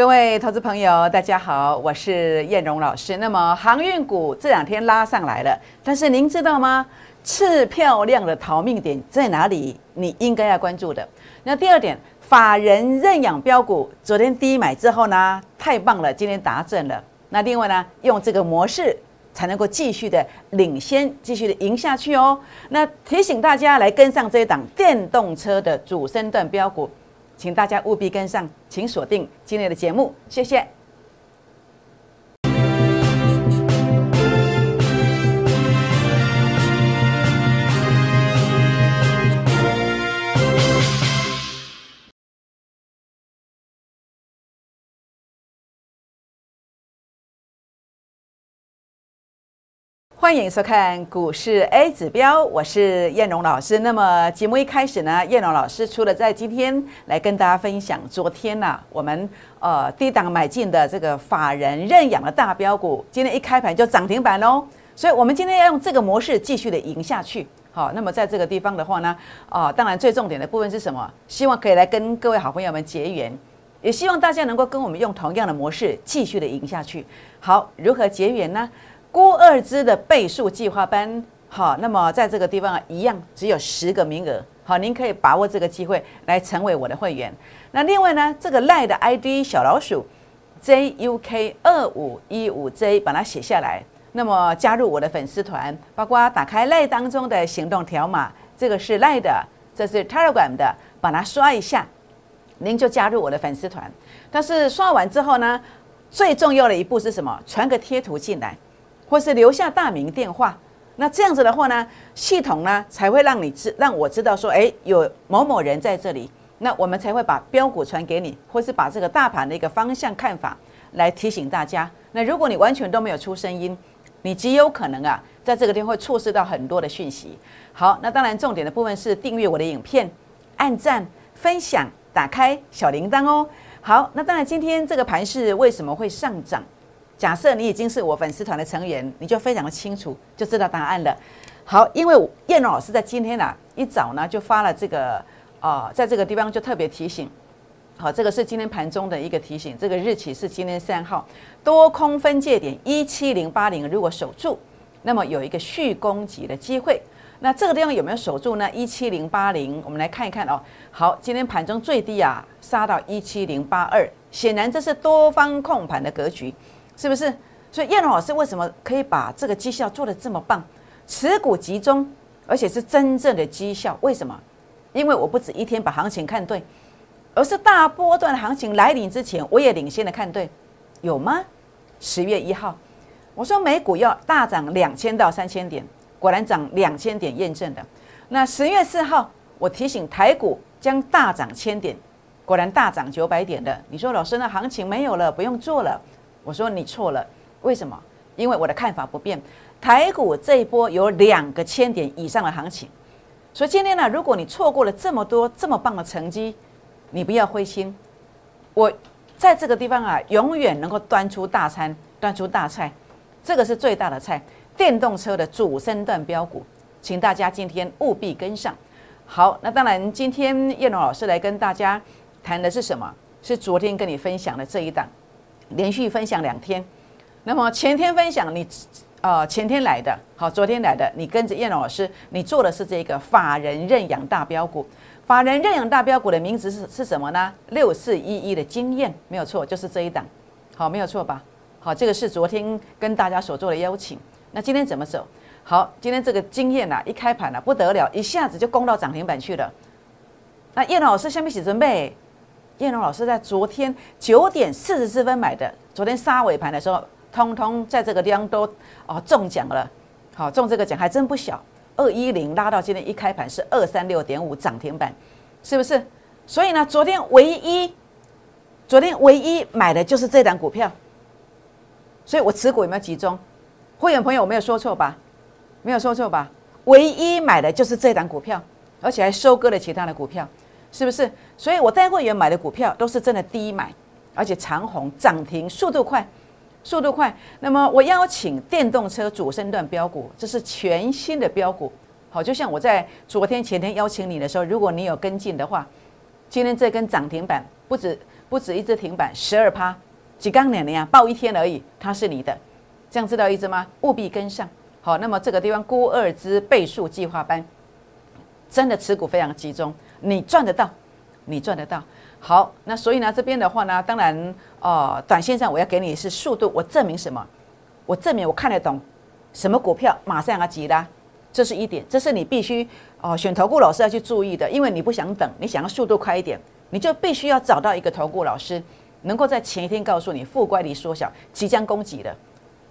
各位投资朋友，大家好，我是燕荣老师。那么航运股这两天拉上来了，但是您知道吗？次漂亮的逃命点在哪里？你应该要关注的。那第二点，法人认养标股，昨天低买之后呢，太棒了，今天达阵了。那另外呢，用这个模式才能够继续的领先，继续的赢下去哦。那提醒大家来跟上这一档电动车的主升段标股。请大家务必跟上，请锁定今天的节目，谢谢。欢迎收看股市 A 指标，我是燕荣老师。那么节目一开始呢，燕荣老师除了在今天来跟大家分享昨天呢，我们呃低档买进的这个法人认养的大标股，今天一开盘就涨停板喽。所以我们今天要用这个模式继续的赢下去。好，那么在这个地方的话呢，啊，当然最重点的部分是什么？希望可以来跟各位好朋友们结缘，也希望大家能够跟我们用同样的模式继续的赢下去。好，如何结缘呢？郭二之的倍数计划班，好，那么在这个地方一样只有十个名额，好，您可以把握这个机会来成为我的会员。那另外呢，这个赖的 ID 小老鼠 JUK 二五一五 J，把它写下来，那么加入我的粉丝团，包括打开赖当中的行动条码，这个是赖的，这是 Telegram 的，把它刷一下，您就加入我的粉丝团。但是刷完之后呢，最重要的一步是什么？传个贴图进来。或是留下大名电话，那这样子的话呢，系统呢才会让你知让我知道说，哎，有某某人在这里，那我们才会把标股传给你，或是把这个大盘的一个方向看法来提醒大家。那如果你完全都没有出声音，你极有可能啊，在这个地方会错失到很多的讯息。好，那当然重点的部分是订阅我的影片，按赞、分享、打开小铃铛哦。好，那当然今天这个盘是为什么会上涨？假设你已经是我粉丝团的成员，你就非常的清楚，就知道答案了。好，因为燕老师在今天啊一早呢就发了这个啊，在这个地方就特别提醒，好，这个是今天盘中的一个提醒，这个日期是今天三号，多空分界点一七零八零，如果守住，那么有一个续攻击的机会。那这个地方有没有守住呢？一七零八零，我们来看一看哦。好，今天盘中最低啊杀到一七零八二，显然这是多方控盘的格局。是不是？所以叶龙老师为什么可以把这个绩效做得这么棒？持股集中，而且是真正的绩效。为什么？因为我不止一天把行情看对，而是大波段行情来临之前，我也领先的看对，有吗？十月一号，我说美股要大涨两千到三千点，果然涨两千点，验证的。那十月四号，我提醒台股将大涨千点，果然大涨九百点的。你说老师，那行情没有了，不用做了。我说你错了，为什么？因为我的看法不变，台股这一波有两个千点以上的行情，所以今天呢，如果你错过了这么多这么棒的成绩，你不要灰心。我在这个地方啊，永远能够端出大餐，端出大菜，这个是最大的菜。电动车的主升段标股，请大家今天务必跟上。好，那当然，今天叶龙老师来跟大家谈的是什么？是昨天跟你分享的这一档。连续分享两天，那么前天分享你，呃，前天来的，好，昨天来的，你跟着燕老师，你做的是这个法人认养大标股，法人认养大标股的名字是是什么呢？六四一一的经验没有错，就是这一档，好，没有错吧？好，这个是昨天跟大家所做的邀请，那今天怎么走？好，今天这个经验呐，一开盘呐不得了，一下子就攻到涨停板去了。那燕老师下面写准备。叶龙老师在昨天九点四十四分买的，昨天杀尾盘的时候，通通在这个地方都哦中奖了，好中这个奖还真不小，二一零拉到今天一开盘是二三六点五涨停板，是不是？所以呢，昨天唯一昨天唯一买的就是这档股票，所以我持股有没有集中？会员朋友我没有说错吧？没有说错吧？唯一买的就是这档股票，而且还收割了其他的股票。是不是？所以我带会员买的股票都是真的低买，而且长红涨停速度快，速度快。那么我邀请电动车主升段标股，这是全新的标股。好，就像我在昨天前天邀请你的时候，如果你有跟进的话，今天这根涨停板不止不止一只停板，十二趴，几刚两年啊，报一天而已，它是你的，这样知道意思吗？务必跟上。好，那么这个地方估二支倍数计划班，真的持股非常集中，你赚得到，你赚得到。好，那所以呢，这边的话呢，当然，呃，短线上我要给你是速度，我证明什么？我证明我看得懂什么股票马上要急拉，这是一点，这是你必须哦选投顾老师要去注意的，因为你不想等，你想要速度快一点。你就必须要找到一个投顾老师，能够在前一天告诉你负乖离缩小，即将攻击的，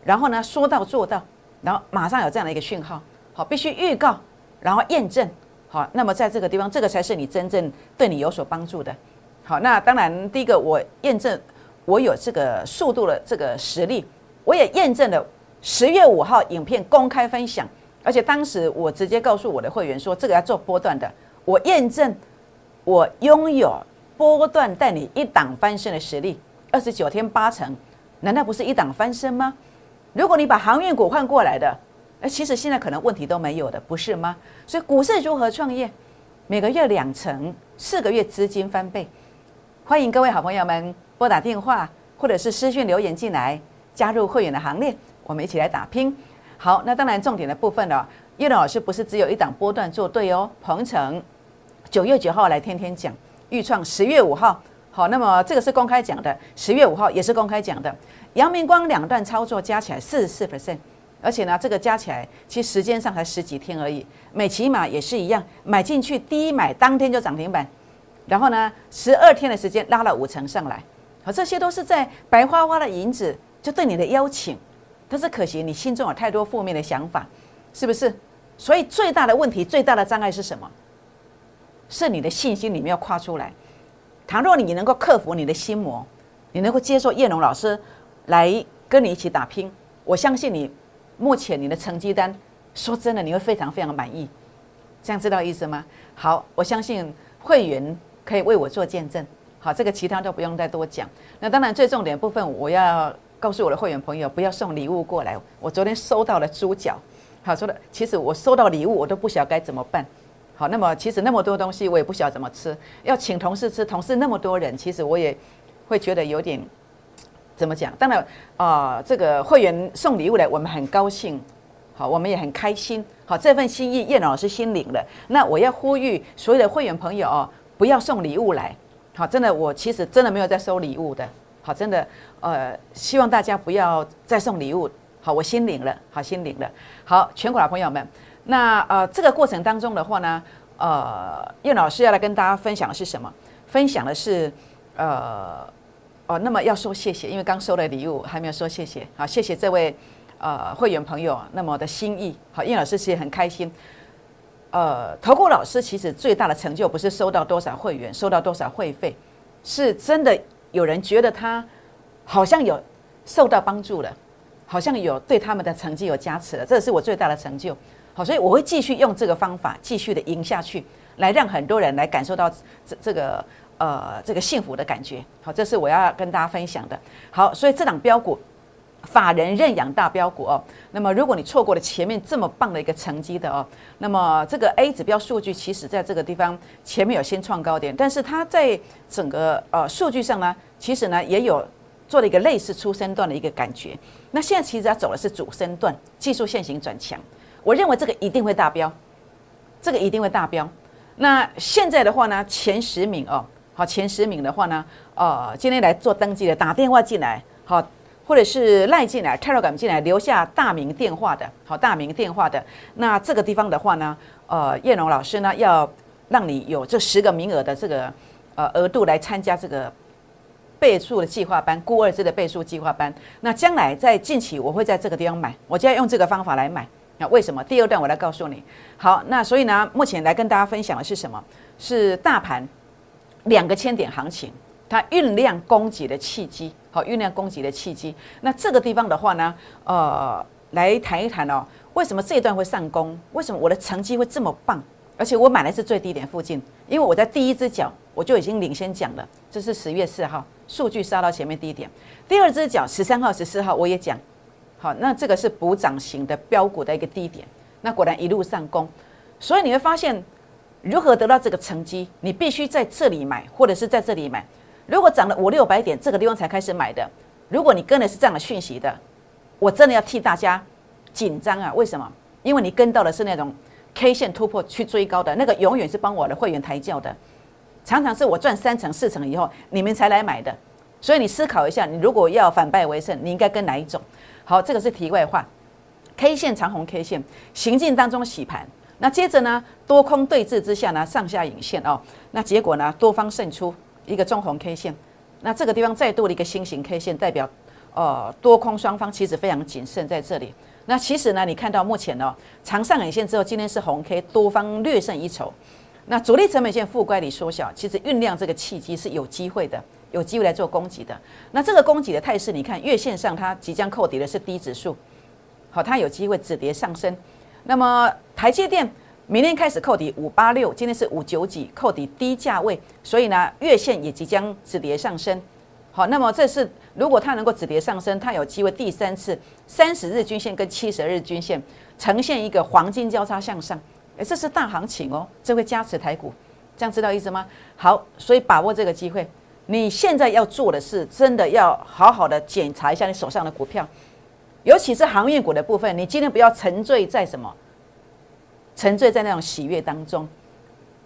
然后呢说到做到，然后马上有这样的一个讯号，好，必须预告，然后验证，好，那么在这个地方，这个才是你真正对你有所帮助的。好，那当然第一个我验证我有这个速度的这个实力，我也验证了十月五号影片公开分享，而且当时我直接告诉我的会员说，这个要做波段的，我验证我拥有。波段带你一档翻身的实力，二十九天八成，难道不是一档翻身吗？如果你把航运股换过来的，哎，其实现在可能问题都没有的，不是吗？所以股市如何创业？每个月两成，四个月资金翻倍。欢迎各位好朋友们拨打电话或者是私讯留言进来，加入会员的行列，我们一起来打拼。好，那当然重点的部分呢，叶老师不是只有一档波段做对哦，鹏程九月九号来天天讲。预创十月五号，好，那么这个是公开讲的，十月五号也是公开讲的。阳明光两段操作加起来四十四 percent，而且呢，这个加起来其实时间上才十几天而已。美骑马也是一样，买进去第一买当天就涨停板，然后呢，十二天的时间拉了五成上来，好，这些都是在白花花的银子就对你的邀请，但是可惜你心中有太多负面的想法，是不是？所以最大的问题、最大的障碍是什么？是你的信心里面要跨出来。倘若你能够克服你的心魔，你能够接受叶龙老师来跟你一起打拼，我相信你目前你的成绩单，说真的你会非常非常满意。这样知道意思吗？好，我相信会员可以为我做见证。好，这个其他都不用再多讲。那当然最重点的部分，我要告诉我的会员朋友，不要送礼物过来。我昨天收到了猪脚，好说的，其实我收到礼物我都不晓得该怎么办。好，那么其实那么多东西我也不晓得怎么吃，要请同事吃，同事那么多人，其实我也会觉得有点怎么讲？当然啊，这个会员送礼物来，我们很高兴，好，我们也很开心，好，这份心意叶老师心领了。那我要呼吁所有的会员朋友哦，不要送礼物来，好，真的，我其实真的没有在收礼物的，好，真的，呃，希望大家不要再送礼物，好，我心领了，好，心领了，好，全国的朋友们。那呃，这个过程当中的话呢，呃，叶老师要来跟大家分享的是什么？分享的是，呃，哦，那么要说谢谢，因为刚收了礼物，还没有说谢谢。好，谢谢这位呃会员朋友那么的心意。好，叶老师其实很开心。呃，投顾老师其实最大的成就不是收到多少会员，收到多少会费，是真的有人觉得他好像有受到帮助了，好像有对他们的成绩有加持了，这是我最大的成就。好，所以我会继续用这个方法，继续的赢下去，来让很多人来感受到这这个呃这个幸福的感觉。好，这是我要跟大家分享的。好，所以这档标股，法人认养大标股哦。那么如果你错过了前面这么棒的一个成绩的哦，那么这个 A 指标数据其实在这个地方前面有先创高点，但是它在整个呃数据上呢，其实呢也有做了一个类似出生段的一个感觉。那现在其实它走的是主升段，技术线型转强。我认为这个一定会达标，这个一定会达标。那现在的话呢，前十名哦，好，前十名的话呢，呃，今天来做登记的，打电话进来，好，或者是赖进来，Telegram 进来，留下大名电话的，好，大名电话的。那这个地方的话呢，呃，叶龙老师呢，要让你有这十个名额的这个呃额度来参加这个倍数的计划班，估二支的倍数计划班。那将来在近期，我会在这个地方买，我就要用这个方法来买。那为什么？第二段我来告诉你。好，那所以呢，目前来跟大家分享的是什么？是大盘两个千点行情，它酝酿供给的契机。好，酝酿供给的契机。那这个地方的话呢，呃，来谈一谈哦，为什么这一段会上攻？为什么我的成绩会这么棒？而且我买的是最低点附近，因为我在第一只脚我就已经领先讲了，这是十月四号数据杀到前面低点。第二只脚十三号、十四号我也讲。好，那这个是补涨型的标股的一个低点，那果然一路上攻，所以你会发现如何得到这个成绩，你必须在这里买，或者是在这里买，如果涨了五六百点，这个地方才开始买的。如果你跟的是这样的讯息的，我真的要替大家紧张啊！为什么？因为你跟到的是那种 K 线突破去追高的那个，永远是帮我的会员抬轿的。常常是我赚三成四成以后，你们才来买的。所以你思考一下，你如果要反败为胜，你应该跟哪一种？好，这个是题外话。K 线长红 K 线行进当中洗盘，那接着呢，多空对峙之下呢，上下影线哦，那结果呢，多方胜出一个中红 K 线，那这个地方再度的一个新型 K 线，代表呃多空双方其实非常谨慎在这里。那其实呢，你看到目前呢，长上影线之后，今天是红 K，多方略胜一筹。那主力成本线负乖离缩小，其实酝酿这个契机是有机会的，有机会来做攻击的。那这个攻击的态势，你看月线上它即将扣底的是低指数，好，它有机会止跌上升。那么台积电明天开始扣底五八六，今天是五九几，扣底低价位，所以呢月线也即将止跌上升。好，那么这是如果它能够止跌上升，它有机会第三次三十日均线跟七十日均线呈现一个黄金交叉向上。哎，这是大行情哦，这会加持台股，这样知道意思吗？好，所以把握这个机会。你现在要做的是，真的要好好的检查一下你手上的股票，尤其是航运股的部分。你今天不要沉醉在什么，沉醉在那种喜悦当中。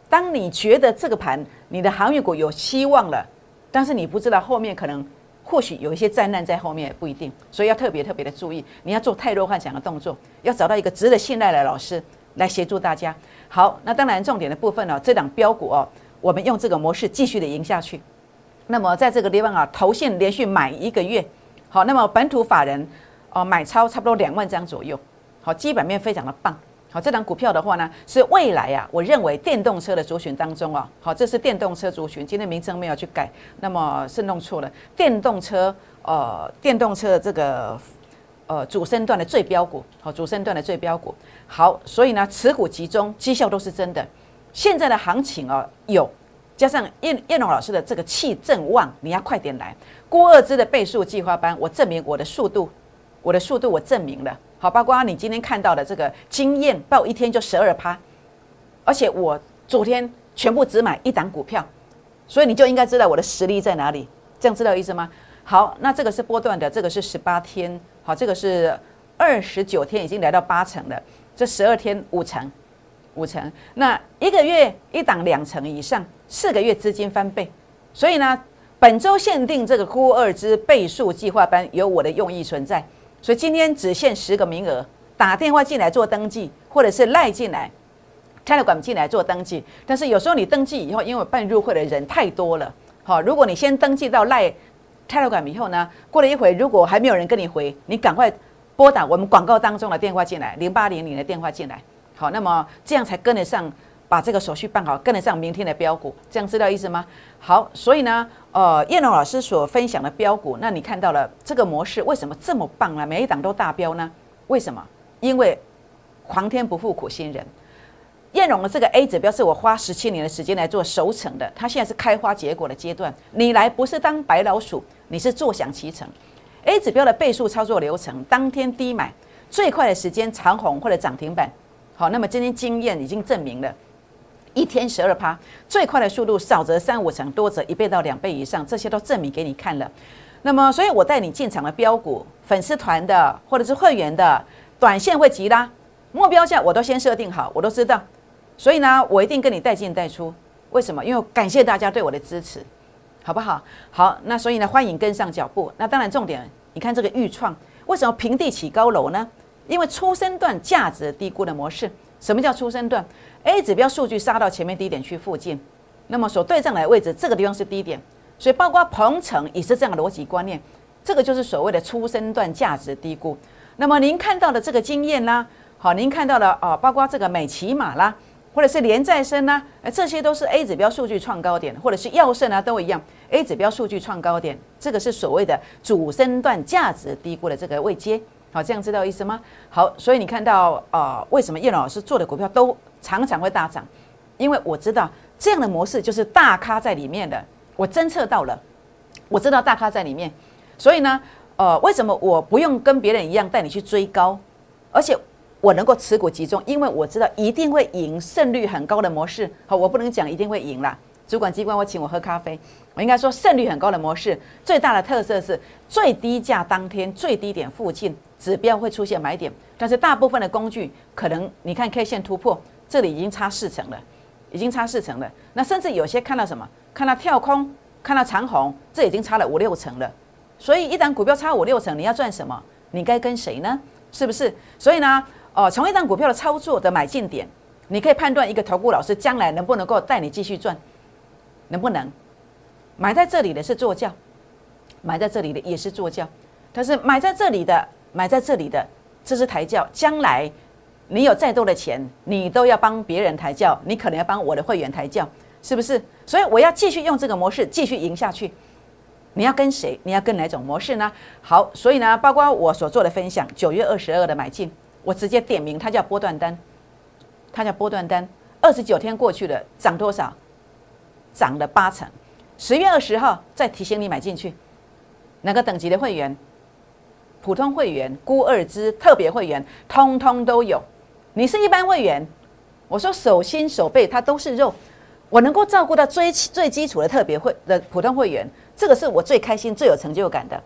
当你觉得这个盘你的航运股有希望了，但是你不知道后面可能或许有一些灾难在后面，不一定。所以要特别特别的注意，你要做太多幻想的动作，要找到一个值得信赖的老师。来协助大家。好，那当然重点的部分呢，这档标股哦，我们用这个模式继续的赢下去。那么在这个地方啊，投信连续买一个月，好，那么本土法人哦买超差不多两万张左右，好，基本面非常的棒。好，这档股票的话呢，是未来啊，我认为电动车的族群当中啊，好，这是电动车族群，今天名称没有去改，那么是弄错了，电动车呃，电动车的这个。呃，主升段的最标股，好，主升段的最标股，好，所以呢，持股集中，绩效都是真的。现在的行情哦，有加上叶叶龙老师的这个气正旺，你要快点来。郭二之的倍数计划班，我证明我的速度，我的速度我证明了。好，包括你今天看到的这个经验报一天就十二趴，而且我昨天全部只买一档股票，所以你就应该知道我的实力在哪里。这样知道意思吗？好，那这个是波段的，这个是十八天。好，这个是二十九天已经来到八成了，这十二天五成，五成。那一个月一档两成以上，四个月资金翻倍。所以呢，本周限定这个估二之倍数计划班有我的用意存在。所以今天只限十个名额，打电话进来做登记，或者是赖进来，Telegram 进来做登记。但是有时候你登记以后，因为办入会的人太多了，好，如果你先登记到赖。Telegram 以后呢，过了一会，如果还没有人跟你回，你赶快拨打我们广告当中的电话进来，零八零零的电话进来。好，那么这样才跟得上，把这个手续办好，跟得上明天的标股，这样知道意思吗？好，所以呢，呃，叶龙老师所分享的标股，那你看到了这个模式为什么这么棒呢？每一档都大标呢？为什么？因为皇天不负苦心人。燕荣的这个 A 指标是我花十七年的时间来做熟成的，它现在是开花结果的阶段。你来不是当白老鼠，你是坐享其成。A 指标的倍数操作流程，当天低买，最快的时间长红或者涨停板。好，那么今天经验已经证明了，一天十二趴，最快的速度少则三五成，多则一倍到两倍以上，这些都证明给你看了。那么，所以我带你进场的标股，粉丝团的或者是会员的，短线会急拉，目标价我都先设定好，我都知道。所以呢，我一定跟你带进带出。为什么？因为感谢大家对我的支持，好不好？好，那所以呢，欢迎跟上脚步。那当然，重点，你看这个预创，为什么平地起高楼呢？因为初生段价值低估的模式。什么叫出生段？A 指标数据杀到前面低点区附近，那么所对上来的位置，这个地方是低点。所以包括鹏程也是这样的逻辑观念。这个就是所谓的出生段价值低估。那么您看到的这个经验啦，好，您看到了啊，包括这个美骑马啦。或者是连再生呢？哎，这些都是 A 指标数据创高点，或者是药盛啊，都一样。A 指标数据创高点，这个是所谓的主升段价值低估的这个位阶。好，这样知道意思吗？好，所以你看到啊，为什么叶老师做的股票都常常会大涨？因为我知道这样的模式就是大咖在里面的，我侦测到了，我知道大咖在里面。所以呢，呃，为什么我不用跟别人一样带你去追高，而且？我能够持股集中，因为我知道一定会赢，胜率很高的模式。好，我不能讲一定会赢啦，主管机关我请我喝咖啡，我应该说胜率很高的模式，最大的特色是最低价当天最低点附近指标会出现买点，但是大部分的工具可能你看 K 线突破，这里已经差四成了，已经差四成了。那甚至有些看到什么，看到跳空，看到长红，这已经差了五六成了。所以一档股票差五六成，你要赚什么？你该跟谁呢？是不是？所以呢，哦，从一档股票的操作的买进点，你可以判断一个投顾老师将来能不能够带你继续赚。能不能买在这里的是坐轿，买在这里的也是坐轿，但是买在这里的，买在这里的，这是抬轿。将来你有再多的钱，你都要帮别人抬轿，你可能要帮我的会员抬轿，是不是？所以我要继续用这个模式继续赢下去。你要跟谁？你要跟哪种模式呢？好，所以呢，包括我所做的分享，九月二十二的买进，我直接点名，它叫波段单，它叫波段单，二十九天过去了，涨多少？涨了八成，十月二十号再提醒你买进去，哪个等级的会员？普通会员、孤二支、特别会员，通通都有。你是一般会员，我说手心手背它都是肉，我能够照顾到最最基础的特别会的普通会员，这个是我最开心、最有成就感的。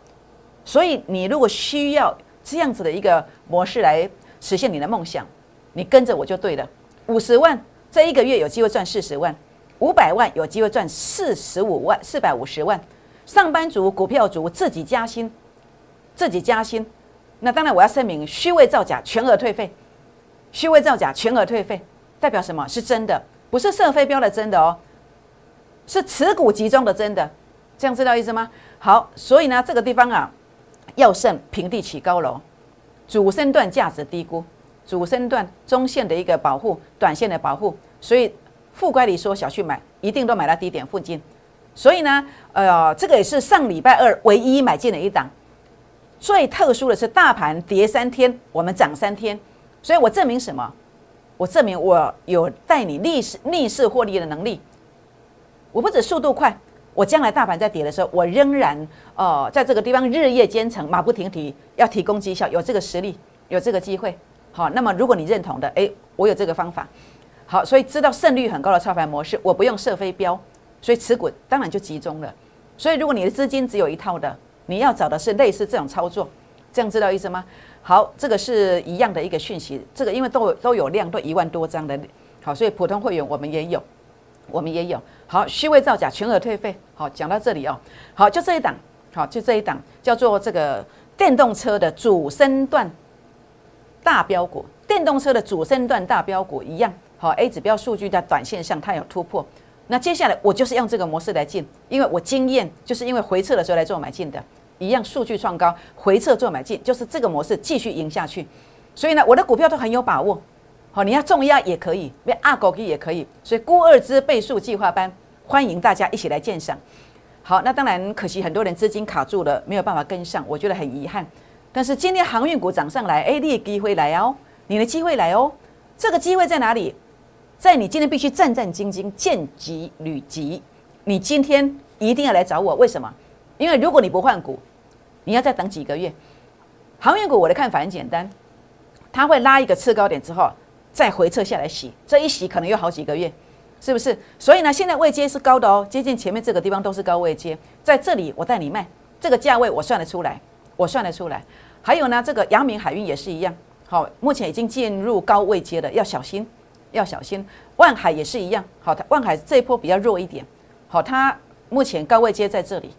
所以你如果需要这样子的一个模式来实现你的梦想，你跟着我就对了。五十万这一个月有机会赚四十万。五百万有机会赚四十五万，四百五十万。上班族、股票族自己加薪，自己加薪。那当然我要声明，虚伪造假，全额退费。虚伪造假，全额退费，代表什么？是真的，不是设飞镖的真的哦，是持股集中的真的。这样知道意思吗？好，所以呢，这个地方啊，要胜平地起高楼，主升段价值低估，主升段中线的一个保护，短线的保护，所以。富乖离说小去买，一定都买到低点附近，所以呢，呃，这个也是上礼拜二唯一买进的一档。最特殊的是，大盘跌三天，我们涨三天，所以我证明什么？我证明我有带你逆势逆势获利的能力。我不止速度快，我将来大盘在跌的时候，我仍然呃在这个地方日夜兼程，马不停蹄，要提供绩效，有这个实力，有这个机会。好，那么如果你认同的，诶，我有这个方法。好，所以知道胜率很高的操盘模式，我不用设飞镖，所以持股当然就集中了。所以如果你的资金只有一套的，你要找的是类似这种操作，这样知道意思吗？好，这个是一样的一个讯息。这个因为都都有量，都一万多张的，好，所以普通会员我们也有，我们也有。好，虚伪造假，全额退费。好，讲到这里哦。好，就这一档，好，就这一档叫做这个电动车的主升段大标股，电动车的主升段大标股一样。好，A 指标数据在短线上它有突破，那接下来我就是用这个模式来进，因为我经验就是因为回撤的时候来做买进的，一样数据创高，回撤做买进，就是这个模式继续赢下去。所以呢，我的股票都很有把握。好，你要重压也可以，变二狗也可以。所以估二支倍数计划班，欢迎大家一起来鉴赏。好，那当然可惜很多人资金卡住了，没有办法跟上，我觉得很遗憾。但是今天航运股涨上来，哎，你的机会来哦，你的机会来哦，这个机会在哪里？在你今天必须战战兢兢、见急履急，你今天一定要来找我。为什么？因为如果你不换股，你要再等几个月。航运股我的看法很简单，它会拉一个次高点之后，再回撤下来洗，这一洗可能有好几个月，是不是？所以呢，现在位阶是高的哦，接近前面这个地方都是高位阶，在这里我带你卖，这个价位我算得出来，我算得出来。还有呢，这个阳明海运也是一样，好，目前已经进入高位阶了，要小心。要小心，万海也是一样。好，它万海这一波比较弱一点。好，它目前高位接在这里。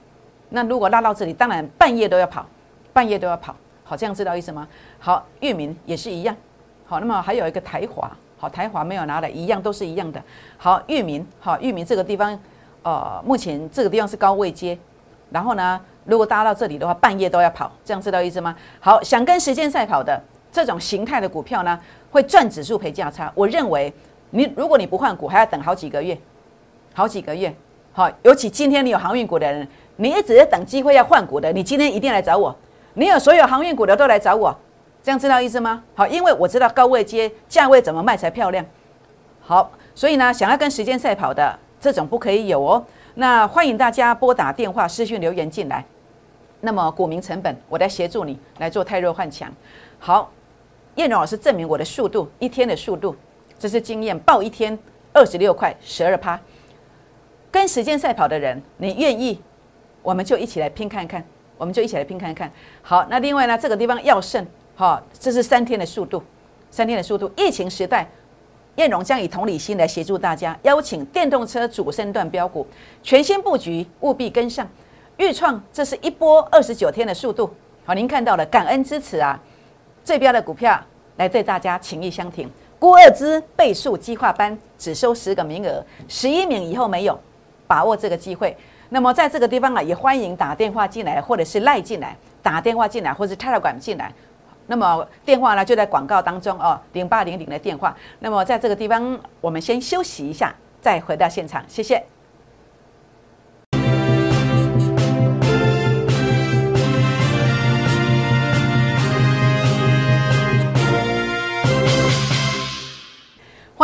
那如果拉到这里，当然半夜都要跑，半夜都要跑。好，这样知道意思吗？好，域名也是一样。好，那么还有一个台华。好，台华没有拿来，一样都是一样的。好，域名，好，域名这个地方，呃，目前这个地方是高位接。然后呢，如果搭到这里的话，半夜都要跑。这样知道意思吗？好，想跟时间赛跑的这种形态的股票呢？会赚指数赔价差，我认为你如果你不换股，还要等好几个月，好几个月。好，尤其今天你有航运股的人，你一直在等机会要换股的，你今天一定来找我。你有所有航运股的都来找我，这样知道意思吗？好，因为我知道高位接价位怎么卖才漂亮。好，所以呢，想要跟时间赛跑的这种不可以有哦。那欢迎大家拨打电话、私讯留言进来。那么股民成本，我来协助你来做泰弱换强。好。叶荣老师证明我的速度，一天的速度，这是经验。报一天二十六块十二趴，跟时间赛跑的人，你愿意，我们就一起来拼看看，我们就一起来拼看看。好，那另外呢，这个地方要胜，哈，这是三天的速度，三天的速度。疫情时代，燕荣将以同理心来协助大家，邀请电动车主升段标股全新布局，务必跟上。预创，这是一波二十九天的速度。好，您看到了，感恩支持啊，最标的股票来对大家情意相挺。郭二之倍数计划班只收十个名额，十一名以后没有。把握这个机会，那么在这个地方啊，也欢迎打电话进来，或者是赖进来，打电话进来，或者是泰 a 管进来。那么电话呢就在广告当中哦，零八零零的电话。那么在这个地方，我们先休息一下，再回到现场，谢谢。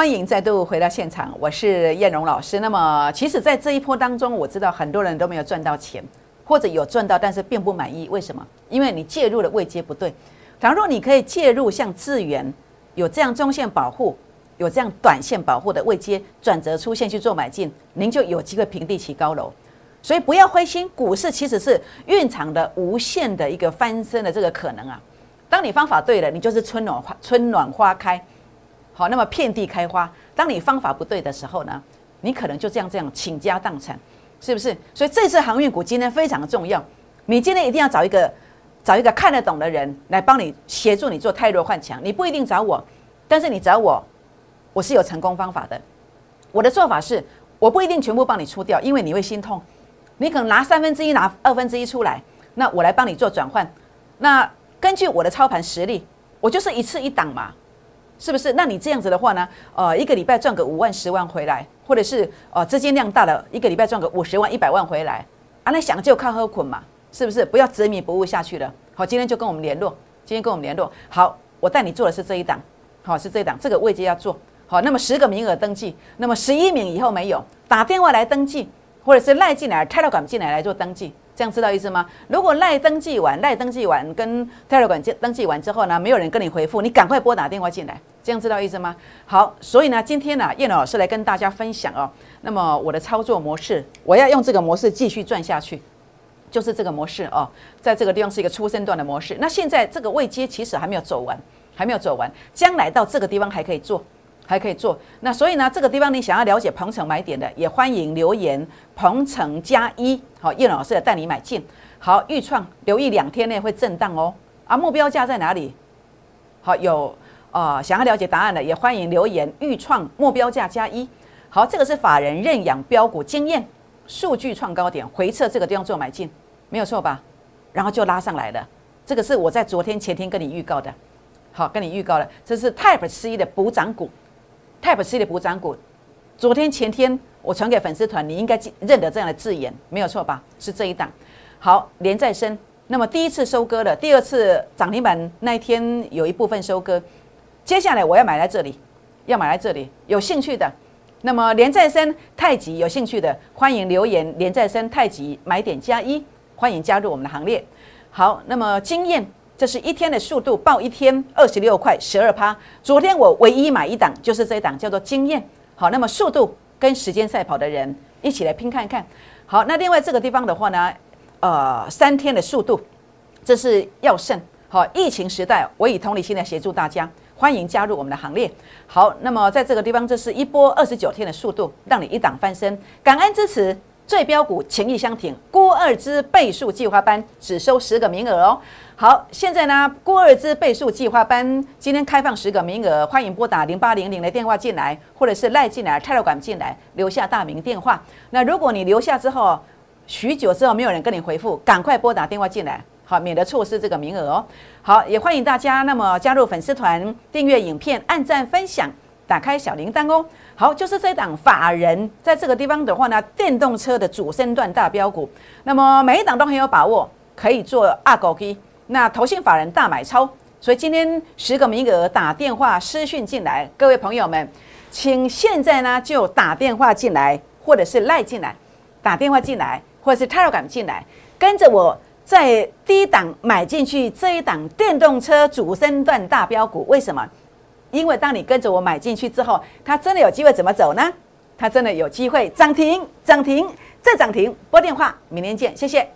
欢迎再度回到现场，我是燕荣老师。那么，其实，在这一波当中，我知道很多人都没有赚到钱，或者有赚到，但是并不满意。为什么？因为你介入的位阶不对。倘若你可以介入像智源，有这样中线保护，有这样短线保护的位阶转折出现去做买进，您就有机会平地起高楼。所以不要灰心，股市其实是蕴藏的无限的一个翻身的这个可能啊。当你方法对了，你就是春暖花春暖花开。好，那么遍地开花。当你方法不对的时候呢，你可能就这样这样倾家荡产，是不是？所以这次航运股今天非常的重要。你今天一定要找一个找一个看得懂的人来帮你协助你做泰弱换强。你不一定找我，但是你找我，我是有成功方法的。我的做法是，我不一定全部帮你出掉，因为你会心痛。你可能拿三分之一，拿二分之一出来，那我来帮你做转换。那根据我的操盘实力，我就是一次一档嘛。是不是？那你这样子的话呢？呃，一个礼拜赚个五万、十万回来，或者是呃资金量大了，一个礼拜赚个五十万、一百万回来啊？那想就靠喝捆嘛，是不是？不要执迷不悟下去了。好，今天就跟我们联络，今天跟我们联络。好，我带你做的是这一档，好，是这一档，这个位置要做好。那么十个名额登记，那么十一名以后没有，打电话来登记，或者是赖进来、开到管进来来做登记。这样知道意思吗？如果赖登记完，赖登记完跟泰勒管登登记完之后呢，没有人跟你回复，你赶快拨打电话进来。这样知道意思吗？好，所以呢，今天呢，叶老师来跟大家分享哦。那么我的操作模式，我要用这个模式继续转下去，就是这个模式哦。在这个地方是一个出生段的模式。那现在这个位阶其实还没有走完，还没有走完，将来到这个地方还可以做。还可以做，那所以呢，这个地方你想要了解鹏程买点的，也欢迎留言鹏程加一，好，叶老师带你买进。好，预创留意两天内会震荡哦，啊，目标价在哪里？好，有啊，想要了解答案的，也欢迎留言预创目标价加一。好，这个是法人认养标股经验，数据创高点回撤这个地方做买进，没有错吧？然后就拉上来了，这个是我在昨天前天跟你预告的，好，跟你预告了，这是 Type C 的补涨股。Type C 的补涨股，昨天前天我传给粉丝团，你应该认得这样的字眼，没有错吧？是这一档。好，连再生，那么第一次收割了，第二次涨停板那一天有一部分收割，接下来我要买在这里，要买在这里，有兴趣的，那么连再生太极有兴趣的，欢迎留言连再生太极买点加一，欢迎加入我们的行列。好，那么经验。这是一天的速度，报一天二十六块十二趴。昨天我唯一买一档，就是这一档，叫做经验。好，那么速度跟时间赛跑的人一起来拼看看。好，那另外这个地方的话呢，呃，三天的速度，这是要胜。好，疫情时代，我以同理心来协助大家，欢迎加入我们的行列。好，那么在这个地方，这是一波二十九天的速度，让你一档翻身。感恩支持。最标股情意相挺，郭二之倍数计划班只收十个名额哦。好，现在呢，郭二之倍数计划班今天开放十个名额，欢迎拨打零八零零的电话进来，或者是赖进来、泰勒管进来，留下大名电话。那如果你留下之后，许久之后没有人跟你回复，赶快拨打电话进来，好，免得错失这个名额哦。好，也欢迎大家那么加入粉丝团，订阅影片，按赞分享，打开小铃铛哦。好，就是这档法人在这个地方的话呢，电动车的主升段大标股，那么每一档都很有把握，可以做二狗 K。那投信法人大买超，所以今天十个名额打电话私讯进来，各位朋友们，请现在呢就打电话进来，或者是赖进来，打电话进来，或者是 Telegram 进来，跟着我在低档买进去这一档电动车主升段大标股，为什么？因为当你跟着我买进去之后，它真的有机会怎么走呢？它真的有机会涨停，涨停再涨停。拨电话，明天见，谢谢。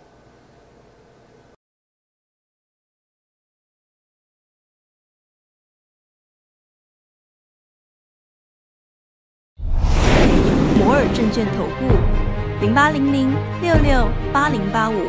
摩尔证券投顾，零八零零六六八零八五。